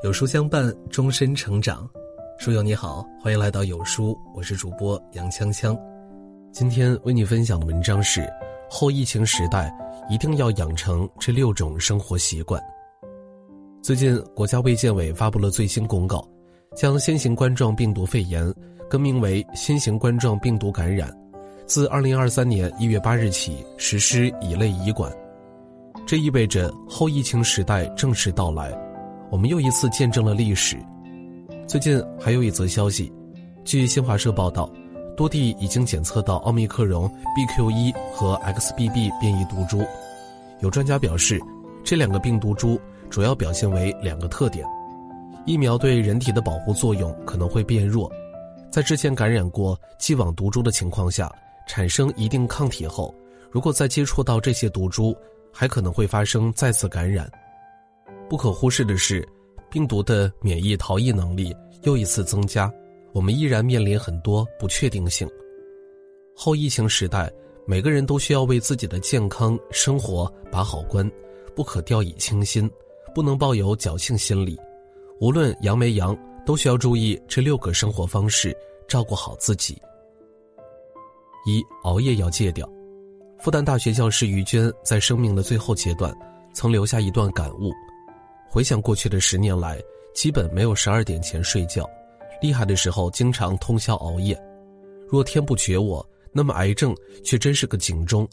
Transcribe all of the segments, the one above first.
有书相伴，终身成长。书友你好，欢迎来到有书，我是主播杨锵锵。今天为你分享的文章是：后疫情时代一定要养成这六种生活习惯。最近，国家卫健委发布了最新公告，将新型冠状病毒肺炎更名为新型冠状病毒感染，自二零二三年一月八日起实施乙类乙管。这意味着后疫情时代正式到来。我们又一次见证了历史。最近还有一则消息，据新华社报道，多地已经检测到奥密克戎 BQ.1 和 XBB 变异毒株。有专家表示，这两个病毒株主要表现为两个特点：疫苗对人体的保护作用可能会变弱，在之前感染过既往毒株的情况下，产生一定抗体后，如果再接触到这些毒株，还可能会发生再次感染。不可忽视的是，病毒的免疫逃逸能力又一次增加，我们依然面临很多不确定性。后疫情时代，每个人都需要为自己的健康生活把好关，不可掉以轻心，不能抱有侥幸心理。无论阳没阳，都需要注意这六个生活方式，照顾好自己。一熬夜要戒掉。复旦大学教师于娟在生命的最后阶段，曾留下一段感悟。回想过去的十年来，基本没有十二点前睡觉，厉害的时候经常通宵熬夜。若天不绝我，那么癌症却真是个警钟。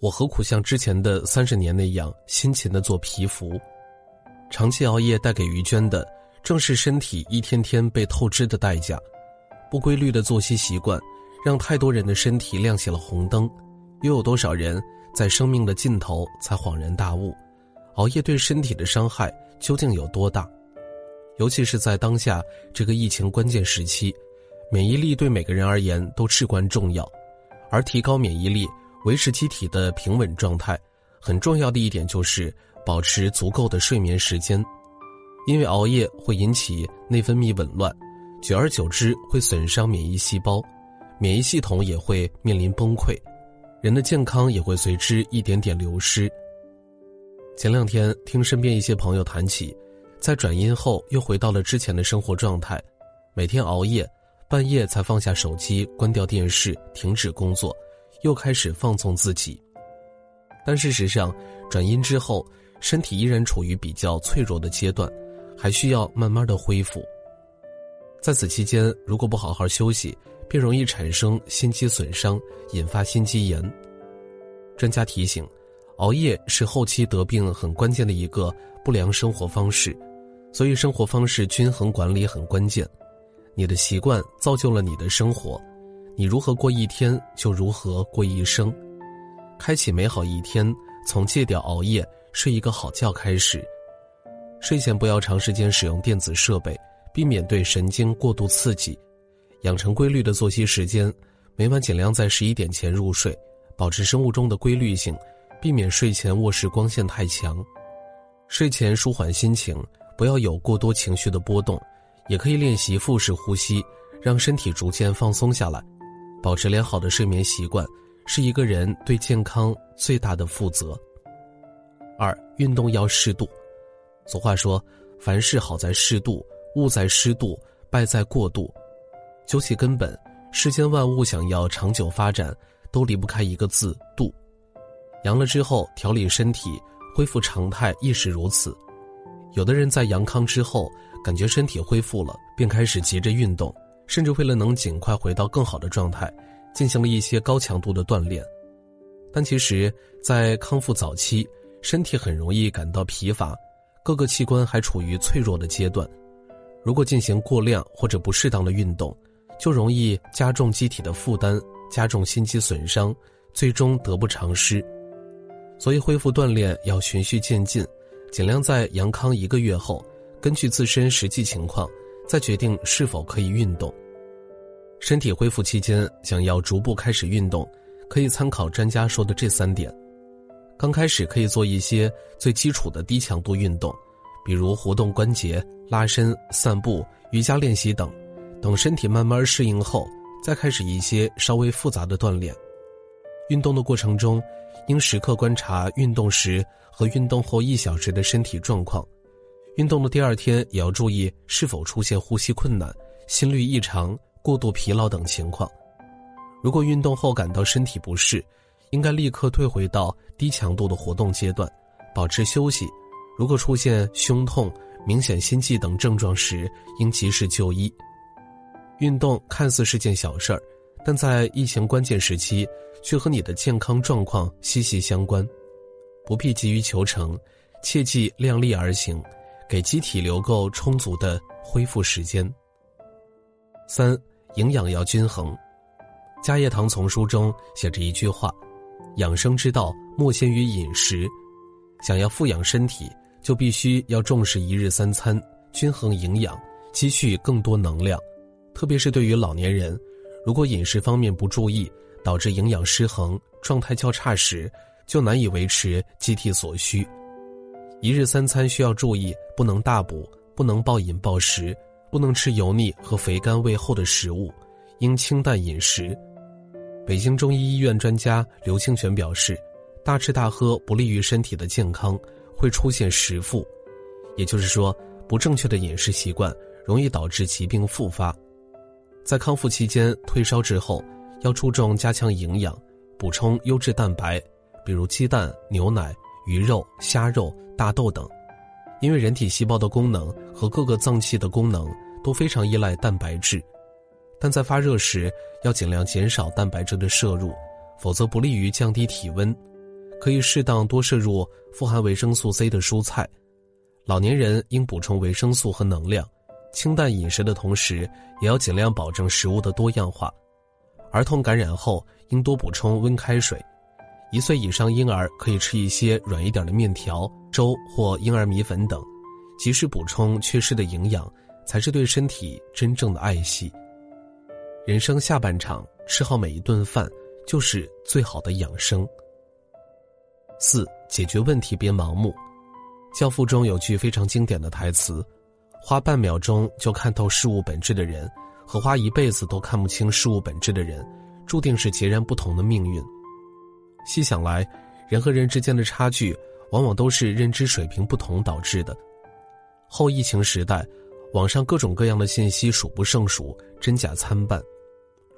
我何苦像之前的三十年那样辛勤的做皮肤？长期熬夜带给于娟的，正是身体一天天被透支的代价。不规律的作息习惯，让太多人的身体亮起了红灯。又有多少人在生命的尽头才恍然大悟，熬夜对身体的伤害？究竟有多大？尤其是在当下这个疫情关键时期，免疫力对每个人而言都至关重要。而提高免疫力、维持机体的平稳状态，很重要的一点就是保持足够的睡眠时间。因为熬夜会引起内分泌紊乱，久而久之会损伤免疫细胞，免疫系统也会面临崩溃，人的健康也会随之一点点流失。前两天听身边一些朋友谈起，在转阴后又回到了之前的生活状态，每天熬夜，半夜才放下手机，关掉电视，停止工作，又开始放纵自己。但事实上，转阴之后，身体依然处于比较脆弱的阶段，还需要慢慢的恢复。在此期间，如果不好好休息，便容易产生心肌损伤，引发心肌炎。专家提醒。熬夜是后期得病很关键的一个不良生活方式，所以生活方式均衡管理很关键。你的习惯造就了你的生活，你如何过一天就如何过一生。开启美好一天，从戒掉熬夜、睡一个好觉开始。睡前不要长时间使用电子设备，避免对神经过度刺激。养成规律的作息时间，每晚尽量在十一点前入睡，保持生物钟的规律性。避免睡前卧室光线太强，睡前舒缓心情，不要有过多情绪的波动，也可以练习腹式呼吸，让身体逐渐放松下来。保持良好的睡眠习惯，是一个人对健康最大的负责。二，运动要适度。俗话说，凡事好在适度，物在适度，败在过度。究其根本，世间万物想要长久发展，都离不开一个字：度。阳了之后调理身体，恢复常态亦是如此。有的人在阳康之后，感觉身体恢复了，便开始急着运动，甚至为了能尽快回到更好的状态，进行了一些高强度的锻炼。但其实，在康复早期，身体很容易感到疲乏，各个器官还处于脆弱的阶段。如果进行过量或者不适当的运动，就容易加重机体的负担，加重心肌损伤，最终得不偿失。所以，恢复锻炼要循序渐进，尽量在阳康一个月后，根据自身实际情况，再决定是否可以运动。身体恢复期间，想要逐步开始运动，可以参考专家说的这三点：刚开始可以做一些最基础的低强度运动，比如活动关节、拉伸、散步、瑜伽练习等；等身体慢慢适应后，再开始一些稍微复杂的锻炼。运动的过程中，应时刻观察运动时和运动后一小时的身体状况。运动的第二天也要注意是否出现呼吸困难、心率异常、过度疲劳等情况。如果运动后感到身体不适，应该立刻退回到低强度的活动阶段，保持休息。如果出现胸痛、明显心悸等症状时，应及时就医。运动看似是件小事儿，但在疫情关键时期，却和你的健康状况息息相关。不必急于求成，切记量力而行。给机体留够充足的恢复时间。三，营养要均衡。《家业堂丛书》中写着一句话：“养生之道，莫先于饮食。想要富养身体，就必须要重视一日三餐，均衡营养，积蓄更多能量。特别是对于老年人，如果饮食方面不注意，导致营养失衡、状态较差时，就难以维持机体所需。”一日三餐需要注意，不能大补，不能暴饮暴食，不能吃油腻和肥甘味厚的食物，应清淡饮食。北京中医医院专家刘清泉表示，大吃大喝不利于身体的健康，会出现食腹，也就是说，不正确的饮食习惯容易导致疾病复发。在康复期间退烧之后，要注重加强营养，补充优质蛋白，比如鸡蛋、牛奶。鱼肉、虾肉、大豆等，因为人体细胞的功能和各个脏器的功能都非常依赖蛋白质，但在发热时要尽量减少蛋白质的摄入，否则不利于降低体温。可以适当多摄入富含维生素 C 的蔬菜。老年人应补充维生素和能量，清淡饮食的同时，也要尽量保证食物的多样化。儿童感染后应多补充温开水。一岁以上婴儿可以吃一些软一点的面条、粥或婴儿米粉等，及时补充缺失的营养，才是对身体真正的爱惜。人生下半场，吃好每一顿饭就是最好的养生。四、解决问题别盲目。《教父》中有句非常经典的台词：“花半秒钟就看透事物本质的人，和花一辈子都看不清事物本质的人，注定是截然不同的命运。”细想来，人和人之间的差距，往往都是认知水平不同导致的。后疫情时代，网上各种各样的信息数不胜数，真假参半。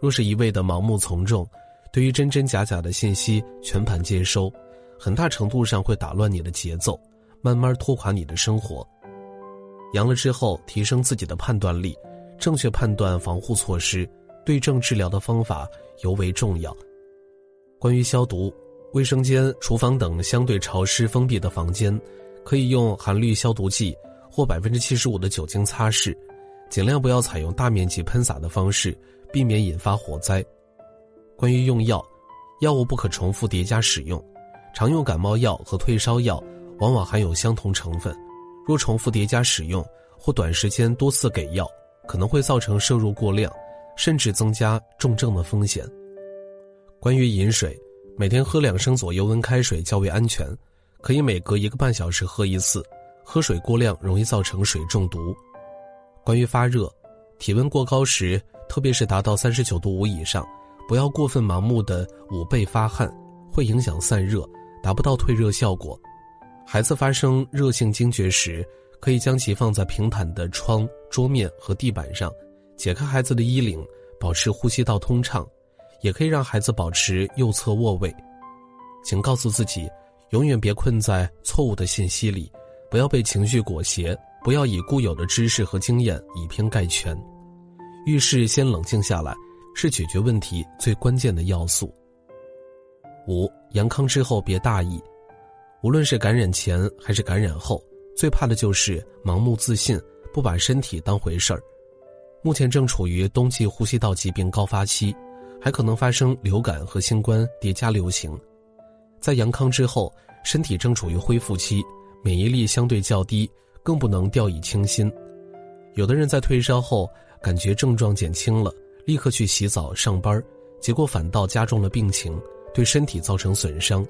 若是一味的盲目从众，对于真真假假的信息全盘接收，很大程度上会打乱你的节奏，慢慢拖垮你的生活。阳了之后，提升自己的判断力，正确判断防护措施，对症治疗的方法尤为重要。关于消毒，卫生间、厨房等相对潮湿封闭的房间，可以用含氯消毒剂或百分之七十五的酒精擦拭，尽量不要采用大面积喷洒的方式，避免引发火灾。关于用药，药物不可重复叠加使用，常用感冒药和退烧药往往含有相同成分，若重复叠加使用或短时间多次给药，可能会造成摄入过量，甚至增加重症的风险。关于饮水，每天喝两升左右温开水较为安全，可以每隔一个半小时喝一次。喝水过量容易造成水中毒。关于发热，体温过高时，特别是达到三十九度五以上，不要过分盲目的捂背发汗，会影响散热，达不到退热效果。孩子发生热性惊厥时，可以将其放在平坦的窗、桌面和地板上，解开孩子的衣领，保持呼吸道通畅。也可以让孩子保持右侧卧位，请告诉自己，永远别困在错误的信息里，不要被情绪裹挟，不要以固有的知识和经验以偏概全。遇事先冷静下来，是解决问题最关键的要素。五阳康之后别大意，无论是感染前还是感染后，最怕的就是盲目自信，不把身体当回事儿。目前正处于冬季呼吸道疾病高发期。还可能发生流感和新冠叠加流行，在阳康之后，身体正处于恢复期，免疫力相对较低，更不能掉以轻心。有的人在退烧后感觉症状减轻了，立刻去洗澡上班，结果反倒加重了病情，对身体造成损伤。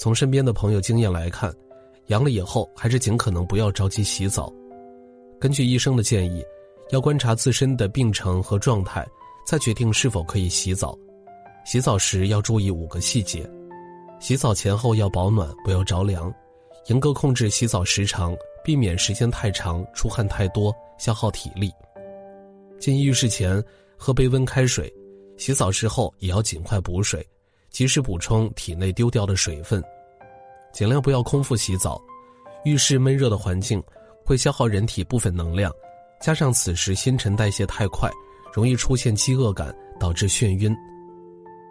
从身边的朋友经验来看，阳了以后还是尽可能不要着急洗澡。根据医生的建议，要观察自身的病程和状态。再决定是否可以洗澡，洗澡时要注意五个细节：洗澡前后要保暖，不要着凉；严格控制洗澡时长，避免时间太长、出汗太多、消耗体力。进浴室前喝杯温开水，洗澡之后也要尽快补水，及时补充体内丢掉的水分。尽量不要空腹洗澡，浴室闷热的环境会消耗人体部分能量，加上此时新陈代谢太快，容易出现饥饿感，导致眩晕。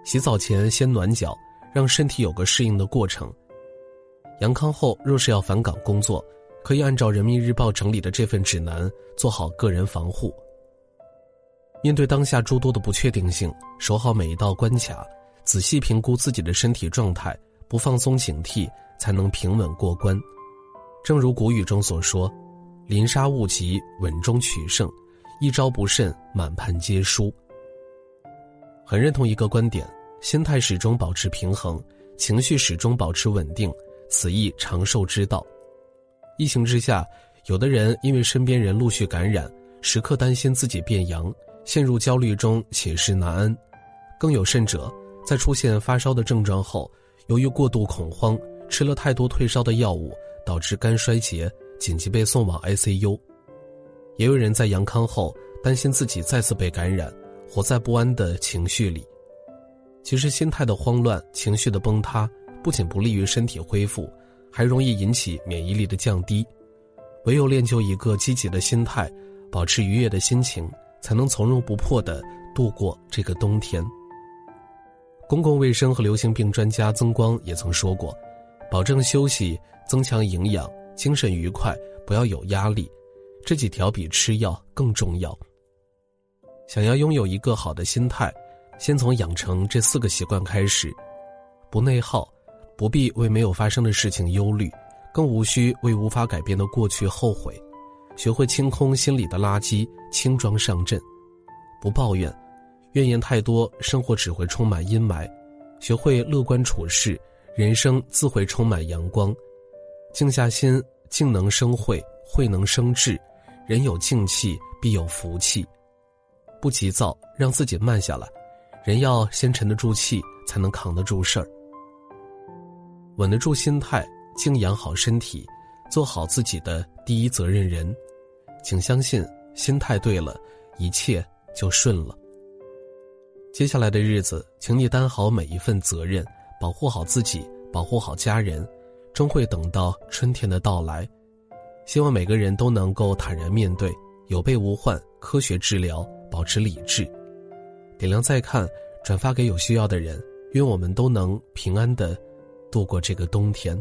洗澡前先暖脚，让身体有个适应的过程。阳康后若是要返岗工作，可以按照人民日报整理的这份指南做好个人防护。面对当下诸多的不确定性，守好每一道关卡，仔细评估自己的身体状态，不放松警惕。才能平稳过关。正如古语中所说：“临沙勿急，稳中取胜，一招不慎，满盘皆输。”很认同一个观点：心态始终保持平衡，情绪始终保持稳定，此亦长寿之道。疫情之下，有的人因为身边人陆续感染，时刻担心自己变阳，陷入焦虑中，寝食难安；更有甚者，在出现发烧的症状后，由于过度恐慌。吃了太多退烧的药物，导致肝衰竭，紧急被送往 ICU。也有人在阳康后担心自己再次被感染，活在不安的情绪里。其实，心态的慌乱、情绪的崩塌，不仅不利于身体恢复，还容易引起免疫力的降低。唯有练就一个积极的心态，保持愉悦的心情，才能从容不迫地度过这个冬天。公共卫生和流行病专家曾光也曾说过。保证休息，增强营养，精神愉快，不要有压力，这几条比吃药更重要。想要拥有一个好的心态，先从养成这四个习惯开始：不内耗，不必为没有发生的事情忧虑，更无需为无法改变的过去后悔；学会清空心里的垃圾，轻装上阵；不抱怨，怨言太多，生活只会充满阴霾；学会乐观处事。人生自会充满阳光，静下心，静能生慧，慧能生智。人有静气，必有福气。不急躁，让自己慢下来。人要先沉得住气，才能扛得住事儿。稳得住心态，静养好身体，做好自己的第一责任人。请相信，心态对了，一切就顺了。接下来的日子，请你担好每一份责任。保护好自己，保护好家人，终会等到春天的到来。希望每个人都能够坦然面对，有备无患，科学治疗，保持理智。点亮再看，转发给有需要的人。愿我们都能平安的度过这个冬天。